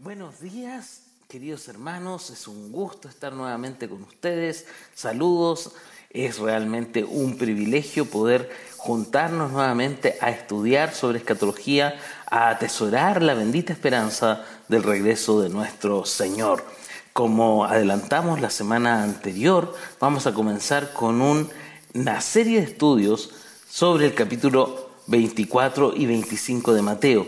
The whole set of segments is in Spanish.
Buenos días, queridos hermanos, es un gusto estar nuevamente con ustedes. Saludos, es realmente un privilegio poder juntarnos nuevamente a estudiar sobre escatología, a atesorar la bendita esperanza del regreso de nuestro Señor. Como adelantamos la semana anterior, vamos a comenzar con una serie de estudios sobre el capítulo 24 y 25 de Mateo.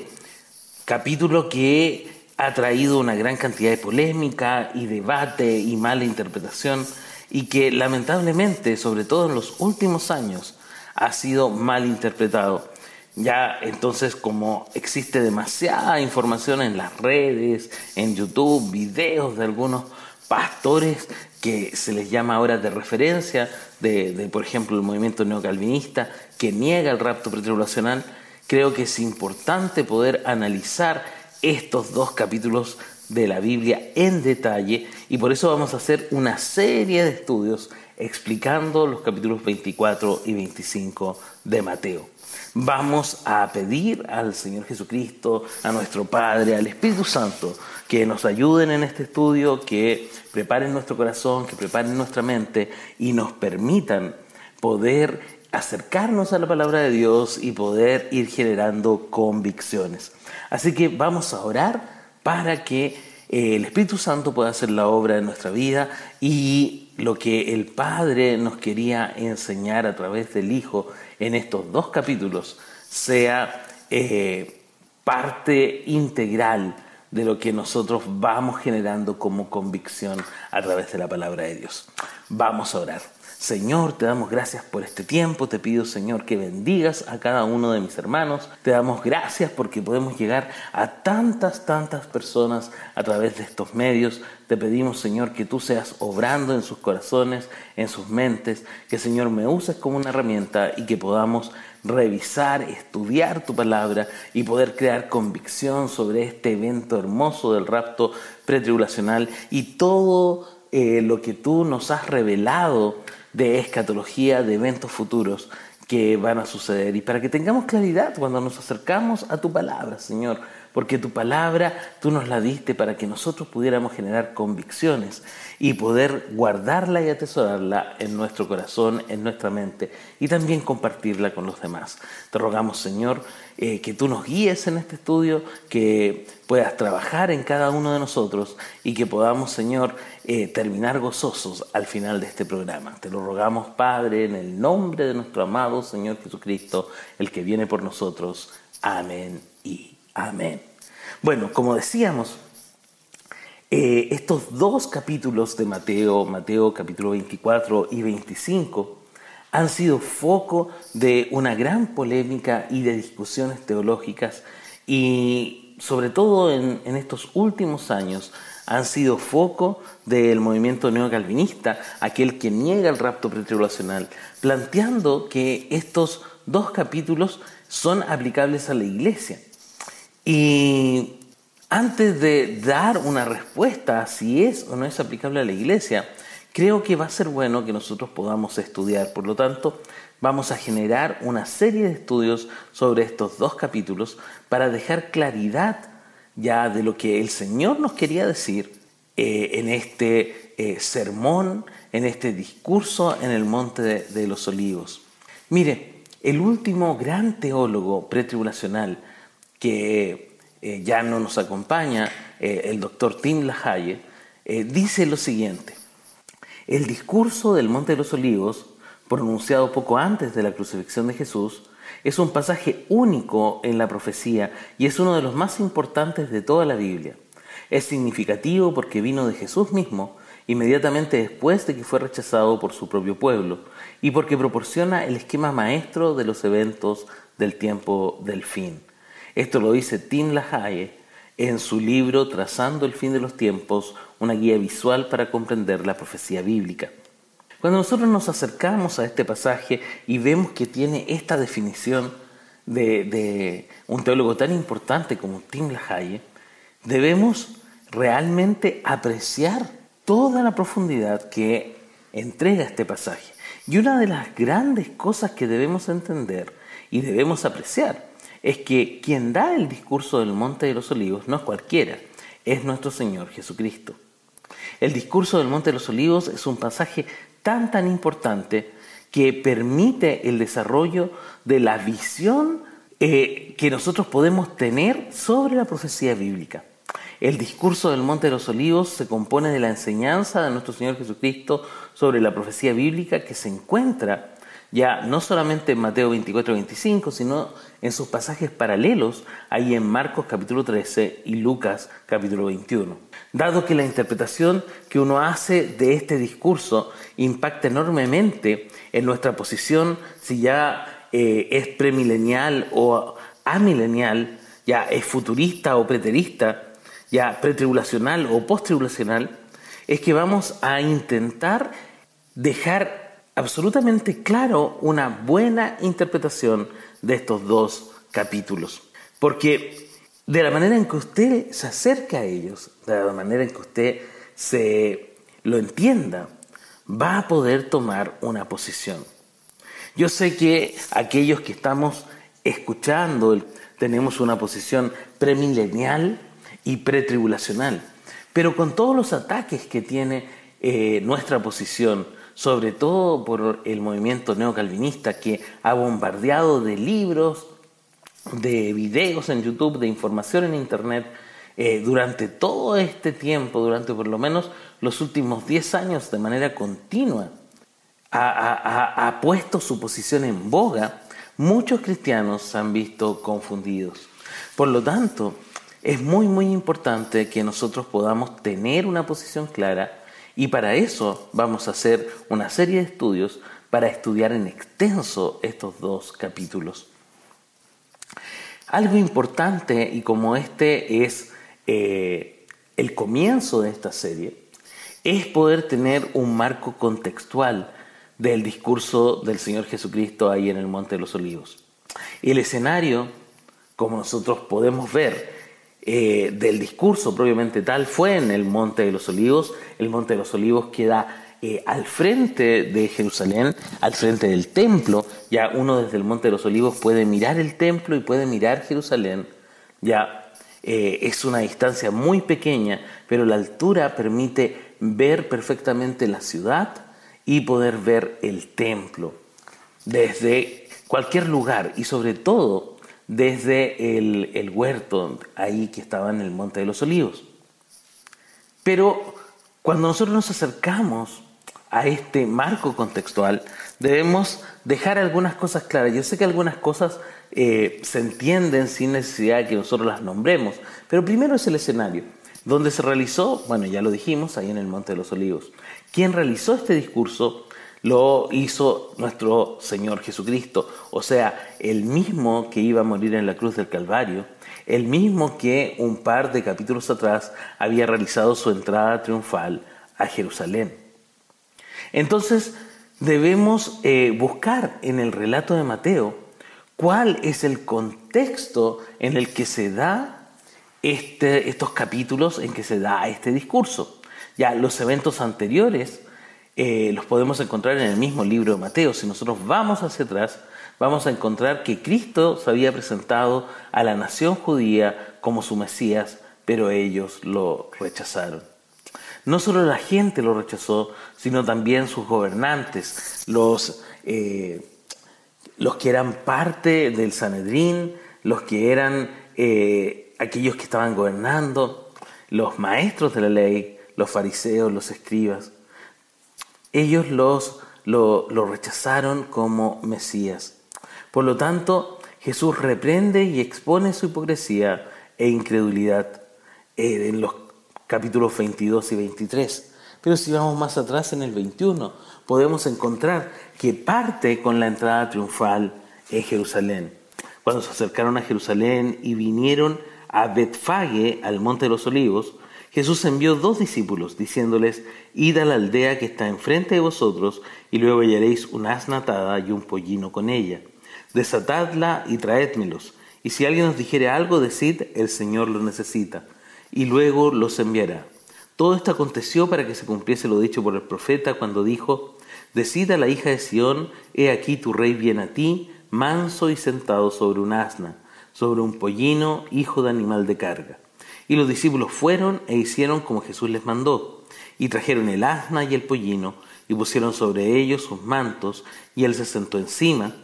Capítulo que ha traído una gran cantidad de polémica y debate y mala interpretación y que lamentablemente, sobre todo en los últimos años, ha sido mal interpretado. Ya entonces como existe demasiada información en las redes, en YouTube, videos de algunos pastores que se les llama ahora de referencia, de, por ejemplo el movimiento neocalvinista, que niega el rapto pretribulacional, creo que es importante poder analizar estos dos capítulos de la Biblia en detalle y por eso vamos a hacer una serie de estudios explicando los capítulos 24 y 25 de Mateo. Vamos a pedir al Señor Jesucristo, a nuestro Padre, al Espíritu Santo, que nos ayuden en este estudio, que preparen nuestro corazón, que preparen nuestra mente y nos permitan poder acercarnos a la palabra de Dios y poder ir generando convicciones. Así que vamos a orar para que eh, el Espíritu Santo pueda hacer la obra en nuestra vida y lo que el Padre nos quería enseñar a través del Hijo en estos dos capítulos sea eh, parte integral de lo que nosotros vamos generando como convicción a través de la palabra de Dios. Vamos a orar. Señor, te damos gracias por este tiempo, te pido Señor que bendigas a cada uno de mis hermanos, te damos gracias porque podemos llegar a tantas, tantas personas a través de estos medios, te pedimos Señor que tú seas obrando en sus corazones, en sus mentes, que Señor me uses como una herramienta y que podamos revisar, estudiar tu palabra y poder crear convicción sobre este evento hermoso del rapto pretribulacional y todo eh, lo que tú nos has revelado de escatología, de eventos futuros que van a suceder. Y para que tengamos claridad cuando nos acercamos a tu palabra, Señor, porque tu palabra tú nos la diste para que nosotros pudiéramos generar convicciones y poder guardarla y atesorarla en nuestro corazón, en nuestra mente y también compartirla con los demás. Te rogamos, Señor, eh, que tú nos guíes en este estudio, que puedas trabajar en cada uno de nosotros y que podamos, Señor, eh, terminar gozosos al final de este programa. Te lo rogamos, Padre, en el nombre de nuestro amado Señor Jesucristo, el que viene por nosotros. Amén y Amén. Bueno, como decíamos, eh, estos dos capítulos de Mateo, Mateo capítulo 24 y 25, han sido foco de una gran polémica y de discusiones teológicas y sobre todo en, en estos últimos años han sido foco del movimiento neocalvinista, aquel que niega el rapto pretribulacional, planteando que estos dos capítulos son aplicables a la iglesia. Y antes de dar una respuesta si es o no es aplicable a la iglesia, creo que va a ser bueno que nosotros podamos estudiar. Por lo tanto, vamos a generar una serie de estudios sobre estos dos capítulos para dejar claridad ya de lo que el Señor nos quería decir eh, en este eh, sermón, en este discurso en el Monte de los Olivos. Mire, el último gran teólogo pretribulacional, que eh, ya no nos acompaña, eh, el doctor Tim LaHaye, eh, dice lo siguiente. El discurso del Monte de los Olivos, pronunciado poco antes de la crucifixión de Jesús, es un pasaje único en la profecía y es uno de los más importantes de toda la Biblia. Es significativo porque vino de Jesús mismo inmediatamente después de que fue rechazado por su propio pueblo y porque proporciona el esquema maestro de los eventos del tiempo del fin. Esto lo dice Tim LaHaye en su libro Trazando el fin de los tiempos, una guía visual para comprender la profecía bíblica. Cuando nosotros nos acercamos a este pasaje y vemos que tiene esta definición de, un teólogo tan importante como Tim LaHaye, debemos realmente apreciar toda la profundidad que entrega este pasaje. Y una de las grandes cosas que debemos entender y debemos apreciar es que quien da el discurso del Monte de los Olivos no es cualquiera, es nuestro Señor Jesucristo. El discurso del Monte de los Olivos es un pasaje tan tan importante que permite el desarrollo de la visión eh, que nosotros podemos tener sobre la profecía bíblica. El discurso del Monte de los Olivos se compone de la enseñanza de nuestro Señor Jesucristo sobre la profecía bíblica que se encuentra ya no solamente en Mateo 24 25, sino en sus pasajes paralelos, ahí en Marcos capítulo 13 y Lucas capítulo 21. Dado que la interpretación que uno hace de este discurso impacta enormemente en nuestra posición, si ya eh, es premilenial o amilenial, ya es futurista o preterista, ya pretribulacional o posttribulacional, es que vamos a intentar dejar absolutamente claro una buena interpretación de estos dos capítulos. Porque de la manera en que usted se acerca a ellos, de la manera en que usted se lo entienda, va a poder tomar una posición. Yo sé que aquellos que estamos escuchando tenemos una posición premilenial y pretribulacional, pero con todos los ataques que tiene eh, nuestra posición, sobre todo por el movimiento neocalvinista que ha bombardeado de libros, de videos en YouTube, de información en Internet, eh, durante todo este tiempo, durante por lo menos los últimos 10 años de manera continua, ha, ha puesto su posición en boga, muchos cristianos se han visto confundidos. Por lo tanto, es muy, muy importante que nosotros podamos tener una posición clara y para eso vamos a hacer una serie de estudios para estudiar en extenso estos dos capítulos. Algo importante, y como este es eh, el comienzo de esta serie, es poder tener un marco contextual del discurso del Señor Jesucristo ahí en el Monte de los Olivos. El escenario, como nosotros podemos ver, eh, del discurso propiamente tal fue en el Monte de los Olivos. El Monte de los Olivos queda eh, al frente de Jerusalén, al frente del templo. Ya uno desde el Monte de los Olivos puede mirar el templo y puede mirar Jerusalén. Ya eh, es una distancia muy pequeña, pero la altura permite ver perfectamente la ciudad y poder ver el templo desde cualquier lugar y sobre todo desde el, huerto ahí que estaba en el Monte de los Olivos. Pero cuando nosotros nos acercamos a este marco contextual, debemos dejar algunas cosas claras. Yo sé que algunas cosas eh, se entienden sin necesidad de que nosotros las nombremos, pero primero es el escenario. Donde se realizó, bueno, ya lo dijimos, ahí en el Monte de los Olivos. Quien realizó este discurso lo hizo nuestro Señor Jesucristo, o sea, el mismo que iba a morir en la cruz del Calvario, el mismo que un par de capítulos atrás había realizado su entrada triunfal a Jerusalén. Entonces, debemos eh, buscar en el relato de Mateo cuál es el contexto en el que se da este, estos capítulos, en que se da este discurso. Ya los eventos anteriores eh, los podemos encontrar en el mismo libro de Mateo. Si nosotros vamos hacia atrás, vamos a encontrar que Cristo se había presentado a la nación judía como su Mesías, pero ellos lo rechazaron. No solo la gente lo rechazó, sino también sus gobernantes, los, eh, los que eran parte del Sanedrín, los que eran eh, aquellos que estaban gobernando, los maestros de la ley, los fariseos, los escribas ellos los, lo, rechazaron como Mesías. Por lo tanto, Jesús reprende y expone su hipocresía e incredulidad eh, en los capítulos 22 y 23. Pero si vamos más atrás en el 21, podemos encontrar que parte con la entrada triunfal en Jerusalén. Cuando se acercaron a Jerusalén y vinieron a Betfage, al monte de los olivos, Jesús envió dos discípulos, diciéndoles, Id a la aldea que está enfrente de vosotros, y luego hallaréis una asna atada y un pollino con ella. Desatadla y traédmelos. Y si alguien os dijere algo, decid, el Señor lo necesita, y luego los enviará. Todo esto aconteció para que se cumpliese lo dicho por el profeta cuando dijo, Decid a la hija de Sión, he aquí tu rey viene a ti, manso y sentado sobre un asna, sobre un pollino, hijo de animal de carga. Y los discípulos fueron e hicieron como Jesús les mandó, y trajeron el asna y el pollino, y pusieron sobre ellos sus mantos, y él se sentó encima,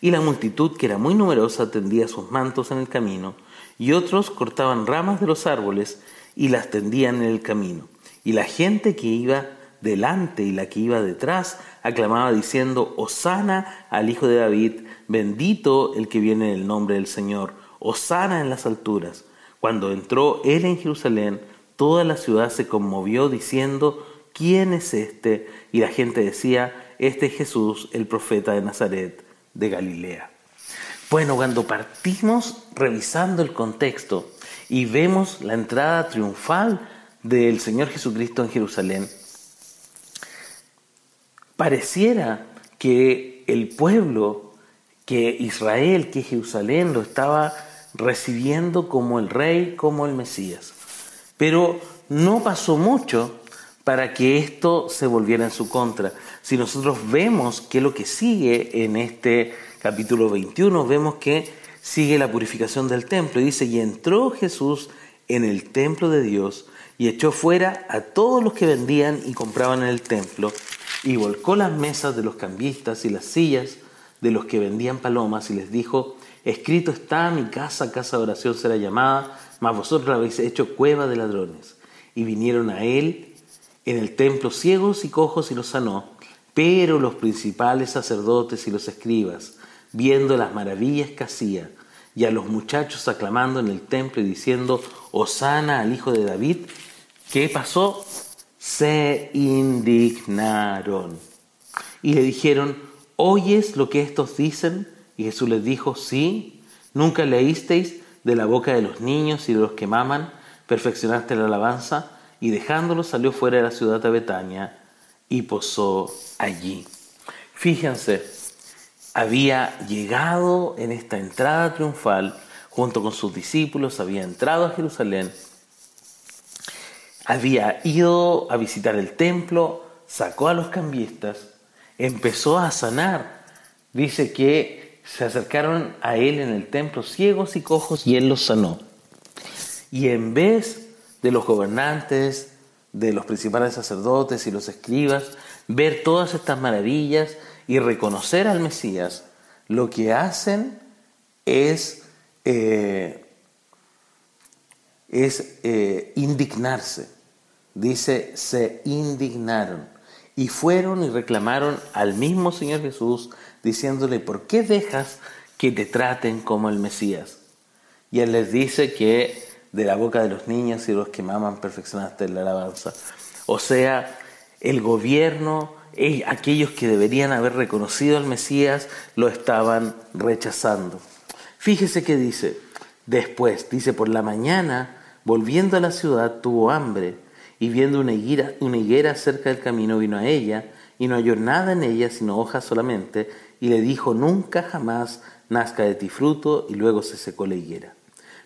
y la multitud, que era muy numerosa, tendía sus mantos en el camino, y otros cortaban ramas de los árboles y las tendían en el camino. Y la gente que iba delante y la que iba detrás aclamaba diciendo, Osana al Hijo de David, bendito el que viene en el nombre del Señor, Osana en las alturas. Cuando entró él en Jerusalén, toda la ciudad se conmovió diciendo, ¿quién es este? Y la gente decía, este es Jesús, el profeta de Nazaret de Galilea. Bueno, cuando partimos revisando el contexto y vemos la entrada triunfal del Señor Jesucristo en Jerusalén, pareciera que el pueblo, que Israel, que Jerusalén lo estaba recibiendo como el rey, como el Mesías. Pero no pasó mucho para que esto se volviera en su contra. Si nosotros vemos que lo que sigue en este capítulo 21, vemos que sigue la purificación del templo. Y dice, y entró Jesús en el templo de Dios y echó fuera a todos los que vendían y compraban en el templo y volcó las mesas de los cambistas y las sillas de los que vendían palomas y les dijo, escrito está, mi casa, casa de oración será llamada, mas vosotros la habéis hecho cueva de ladrones. Y vinieron a él en el templo ciegos y cojos y los sanó, pero los principales sacerdotes y los escribas, viendo las maravillas que hacía, y a los muchachos aclamando en el templo y diciendo, Osana al hijo de David, ¿qué pasó? Se indignaron y le dijeron, ¿oyes lo que estos dicen? Y Jesús les dijo, sí, nunca leísteis de la boca de los niños y de los que maman, perfeccionaste la alabanza, y dejándolo salió fuera de la ciudad de Betania y posó allí. Fíjense, había llegado en esta entrada triunfal junto con sus discípulos, había entrado a Jerusalén, había ido a visitar el templo, sacó a los cambistas, empezó a sanar. Dice que se acercaron a él en el templo ciegos y cojos y él los sanó. Y en vez de los gobernantes, de los principales sacerdotes y los escribas, ver todas estas maravillas, y reconocer al Mesías, lo que hacen es, eh, es eh, indignarse. Dice, se indignaron y fueron y reclamaron al mismo Señor Jesús diciéndole, ¿por qué dejas que te traten como el Mesías? Y él les dice que de la boca de los niños y los que maman perfeccionaste la alabanza. O sea, el gobierno aquellos que deberían haber reconocido al Mesías lo estaban rechazando. Fíjese que dice, después, dice, por la mañana, volviendo a la ciudad, tuvo hambre y viendo una higuera, una higuera cerca del camino, vino a ella y no halló nada en ella sino hojas solamente y le dijo, nunca jamás nazca de ti fruto y luego se secó la higuera.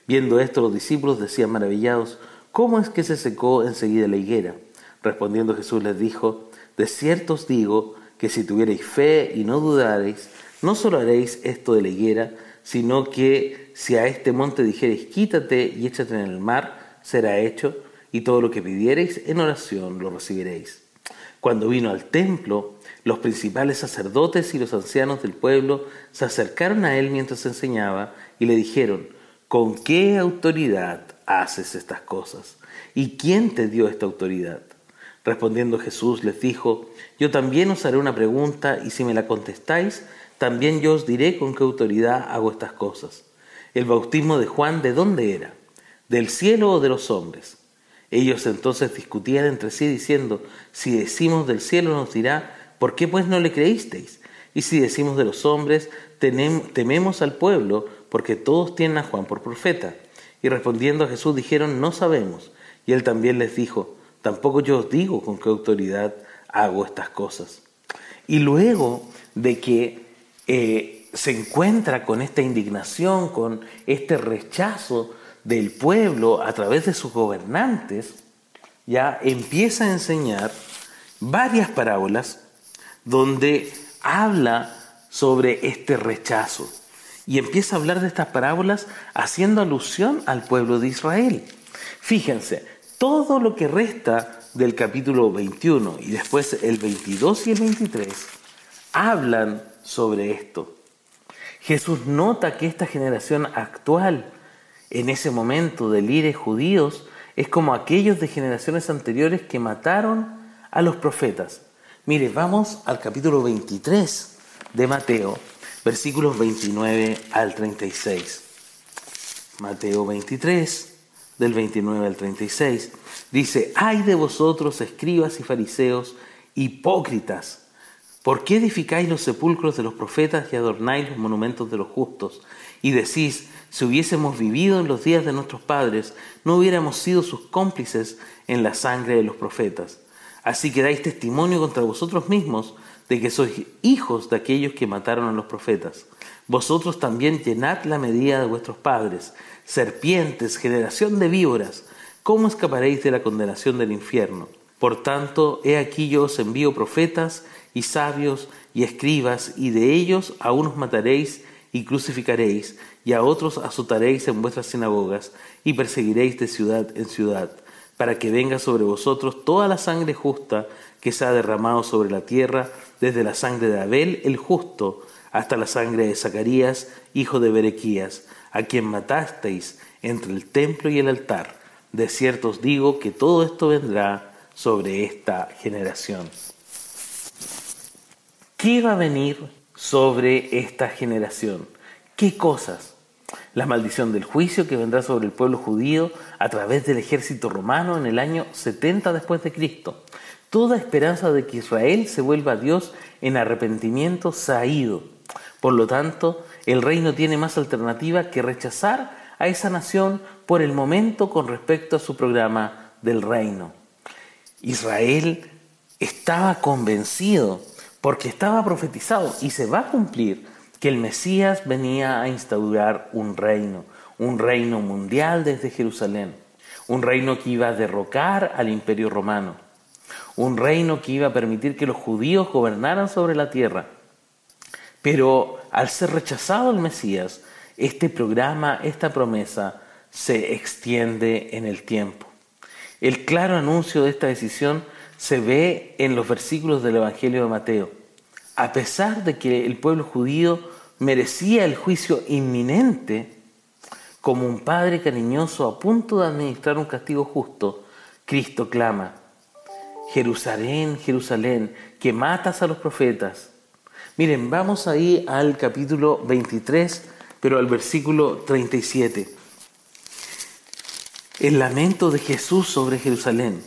Viendo esto los discípulos decían maravillados, ¿cómo es que se secó enseguida la higuera? Respondiendo Jesús les dijo, de cierto os digo que si tuvierais fe y no dudareis, no solo haréis esto de la higuera, sino que si a este monte dijereis quítate y échate en el mar, será hecho, y todo lo que pidiereis en oración lo recibiréis. Cuando vino al templo, los principales sacerdotes y los ancianos del pueblo se acercaron a él mientras enseñaba y le dijeron, ¿con qué autoridad haces estas cosas? ¿Y quién te dio esta autoridad? Respondiendo Jesús les dijo, yo también os haré una pregunta y si me la contestáis, también yo os diré con qué autoridad hago estas cosas. ¿El bautismo de Juan de dónde era? ¿Del cielo o de los hombres? Ellos entonces discutían entre sí diciendo, si decimos del cielo nos dirá, ¿por qué pues no le creísteis? Y si decimos de los hombres, tememos al pueblo, porque todos tienen a Juan por profeta. Y respondiendo a Jesús dijeron, no sabemos. Y él también les dijo, Tampoco yo os digo con qué autoridad hago estas cosas. Y luego de que eh, se encuentra con esta indignación, con este rechazo del pueblo a través de sus gobernantes, ya empieza a enseñar varias parábolas donde habla sobre este rechazo. Y empieza a hablar de estas parábolas haciendo alusión al pueblo de Israel. Fíjense, todo lo que resta del capítulo 21 y después el 22 y el 23 hablan sobre esto. Jesús nota que esta generación actual, en ese momento de líderes judíos, es como aquellos de generaciones anteriores que mataron a los profetas. Mire, vamos al capítulo 23 de Mateo, versículos 29 al 36. Mateo 23, del 29 al 36, dice, ay de vosotros, escribas y fariseos, hipócritas, ¿por qué edificáis los sepulcros de los profetas y adornáis los monumentos de los justos? Y decís, si hubiésemos vivido en los días de nuestros padres, no hubiéramos sido sus cómplices en la sangre de los profetas. Así que dais testimonio contra vosotros mismos de que sois hijos de aquellos que mataron a los profetas. Vosotros también llenad la medida de vuestros padres, serpientes, generación de víboras, ¿cómo escaparéis de la condenación del infierno? Por tanto, he aquí yo os envío profetas y sabios y escribas, y de ellos a unos mataréis y crucificaréis, y a otros azotaréis en vuestras sinagogas, y perseguiréis de ciudad en ciudad para que venga sobre vosotros toda la sangre justa que se ha derramado sobre la tierra, desde la sangre de Abel el justo hasta la sangre de Zacarías, hijo de Berequías, a quien matasteis entre el templo y el altar. De cierto os digo que todo esto vendrá sobre esta generación. ¿Qué va a venir sobre esta generación? ¿Qué cosas? La maldición del juicio que vendrá sobre el pueblo judío a través del ejército romano en el año 70 después de Cristo. Toda esperanza de que Israel se vuelva a Dios en arrepentimiento se ha ido. Por lo tanto, el rey no tiene más alternativa que rechazar a esa nación por el momento con respecto a su programa del reino. Israel estaba convencido porque estaba profetizado y se va a cumplir que el Mesías venía a instaurar un reino, un reino mundial desde Jerusalén, un reino que iba a derrocar al imperio romano, un reino que iba a permitir que los judíos gobernaran sobre la tierra. Pero al ser rechazado el Mesías, este programa, esta promesa, se extiende en el tiempo. El claro anuncio de esta decisión se ve en los versículos del Evangelio de Mateo a pesar de que el pueblo judío merecía el juicio inminente, como un padre cariñoso a punto de administrar un castigo justo, Cristo clama, Jerusalén, Jerusalén, que matas a los profetas. Miren, vamos ahí al capítulo 23, pero al versículo 37. El lamento de Jesús sobre Jerusalén.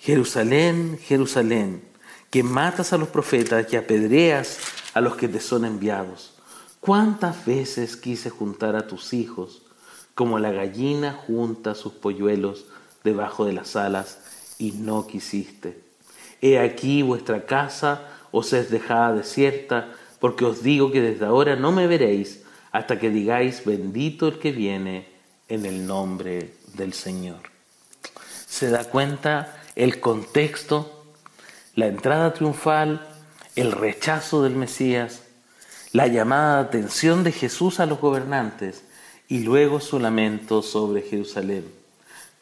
Jerusalén, Jerusalén, que matas a los profetas y apedreas a los que te son enviados. ¿Cuántas veces quise juntar a tus hijos como la gallina junta sus polluelos debajo de las alas y no quisiste? He aquí vuestra casa os es dejada desierta, porque os digo que desde ahora no me veréis hasta que digáis bendito el que viene en el nombre del Señor. ¿Se da cuenta el contexto la entrada triunfal, el rechazo del Mesías, la llamada atención de Jesús a los gobernantes y luego su lamento sobre Jerusalén.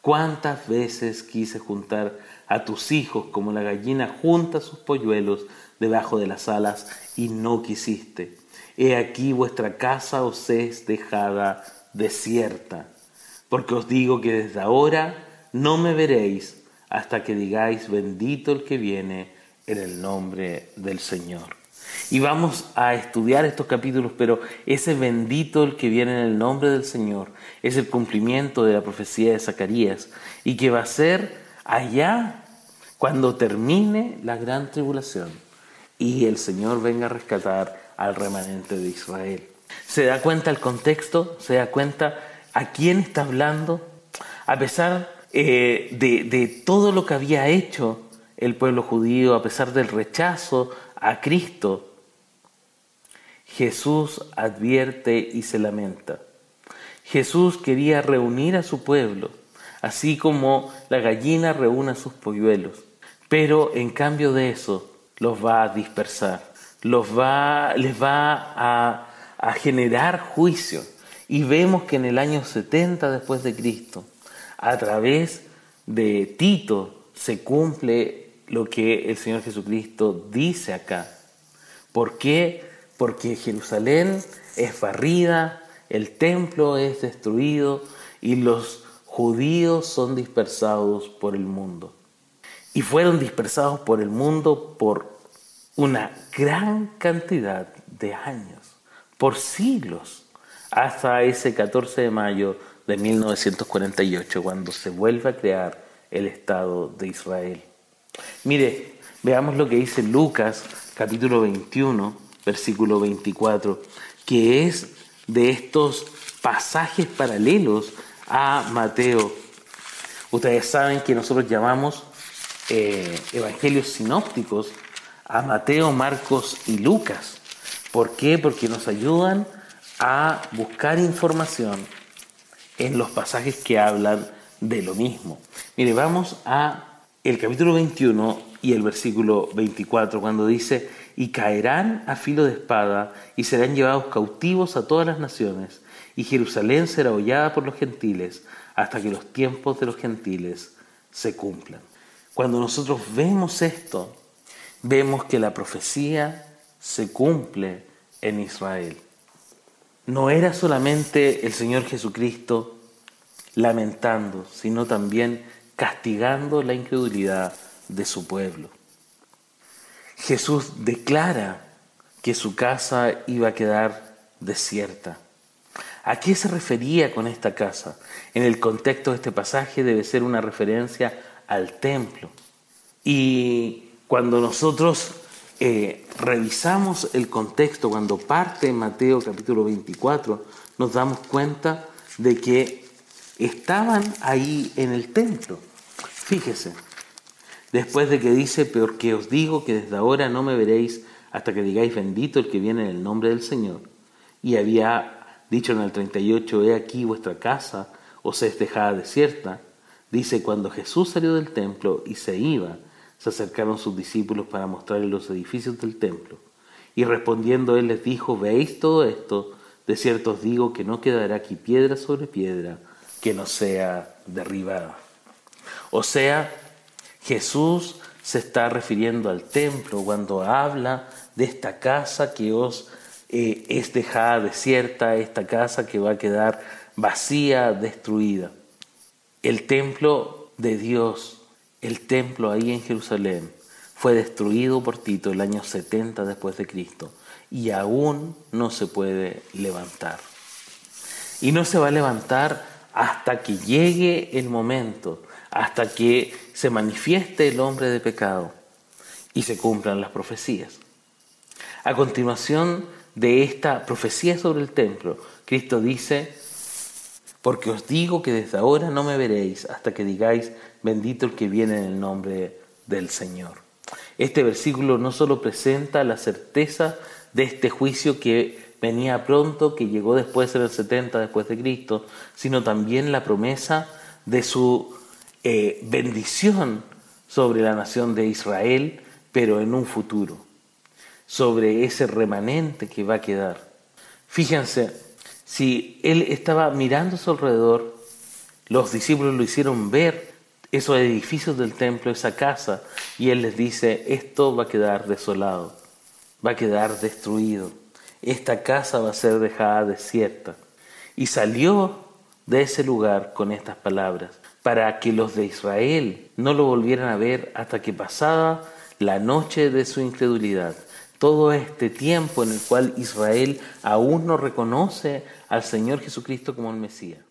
¿Cuántas veces quise juntar a tus hijos como la gallina junta sus polluelos debajo de las alas y no quisiste? He aquí vuestra casa os es dejada desierta, porque os digo que desde ahora no me veréis hasta que digáis bendito el que viene en el nombre del Señor. Y vamos a estudiar estos capítulos, pero ese bendito el que viene en el nombre del Señor es el cumplimiento de la profecía de Zacarías y que va a ser allá cuando termine la gran tribulación y el Señor venga a rescatar al remanente de Israel. ¿Se da cuenta el contexto? ¿Se da cuenta a quién está hablando? A pesar eh, de, todo lo que había hecho el pueblo judío, a pesar del rechazo a Cristo, Jesús advierte y se lamenta. Jesús quería reunir a su pueblo, así como la gallina reúne a sus polluelos, pero en cambio de eso los va a dispersar, los va, les va a, a generar juicio. Y vemos que en el año 70 después de Cristo, A través de Tito se cumple lo que el Señor Jesucristo dice acá. ¿Por qué? Porque Jerusalén es barrida, el templo es destruido y los judíos son dispersados por el mundo. Y fueron dispersados por el mundo por una gran cantidad de años, por siglos, hasta ese 14 de mayo de 1948, cuando se vuelve a crear el Estado de Israel. Mire, veamos lo que dice Lucas capítulo 21, versículo 24, que es de estos pasajes paralelos a Mateo. Ustedes saben que nosotros llamamos eh, evangelios sinópticos a Mateo, Marcos y Lucas. ¿Por qué? Porque nos ayudan a buscar información en los pasajes que hablan de lo mismo. Mire, vamos a el capítulo 21 y el versículo 24 cuando dice, y caerán a filo de espada y serán llevados cautivos a todas las naciones, y Jerusalén será hollada por los gentiles hasta que los tiempos de los gentiles se cumplan. Cuando nosotros vemos esto, vemos que la profecía se cumple en Israel. No era solamente el Señor Jesucristo lamentando, sino también castigando la incredulidad de su pueblo. Jesús declara que su casa iba a quedar desierta. ¿A qué se refería con esta casa? En el contexto de este pasaje debe ser una referencia al templo. Y cuando nosotros eh, revisamos el contexto, cuando parte Mateo capítulo 24, nos damos cuenta de que estaban ahí en el templo. Fíjese, Después de que dice, porque os digo que desde ahora no me veréis hasta que digáis bendito el que viene en el nombre del Señor. Y había dicho en el 38, he aquí vuestra casa os es dejada desierta. Dice, cuando Jesús salió del templo y se iba, se acercaron sus discípulos para mostrarle los edificios del templo. Y respondiendo él les dijo, ¿veis todo esto? De cierto os digo que no quedará aquí piedra sobre piedra que no sea derribada. O sea, Jesús se está refiriendo al templo cuando habla de esta casa que os eh, es dejada desierta, esta casa que va a quedar vacía, destruida. El templo de Dios, el templo ahí en Jerusalén, fue destruido por Tito el año 70 después de Cristo y aún no se puede levantar. Y no se va a levantar hasta que llegue el momento hasta que se manifieste el hombre de pecado y se cumplan las profecías. A continuación de esta profecía sobre el templo, Cristo dice, porque os digo que desde ahora no me veréis hasta que digáis, bendito el que viene en el nombre del Señor. Este versículo no solo presenta la certeza de este juicio que venía pronto, que llegó después en el 70 después de Cristo, sino también la promesa de su eh, bendición sobre la nación de Israel, pero en un futuro, sobre ese remanente que va a quedar. Fíjense, si él estaba mirando a su alrededor, los discípulos lo hicieron ver esos edificios del templo, esa casa, y él les dice, esto va a quedar desolado, va a quedar destruido, esta casa va a ser dejada desierta. Y salió de ese lugar con estas palabras, para que los de Israel no lo volvieran a ver hasta que pasada la noche de su incredulidad. Todo este tiempo en el cual Israel aún no reconoce al Señor Jesucristo como el Mesías.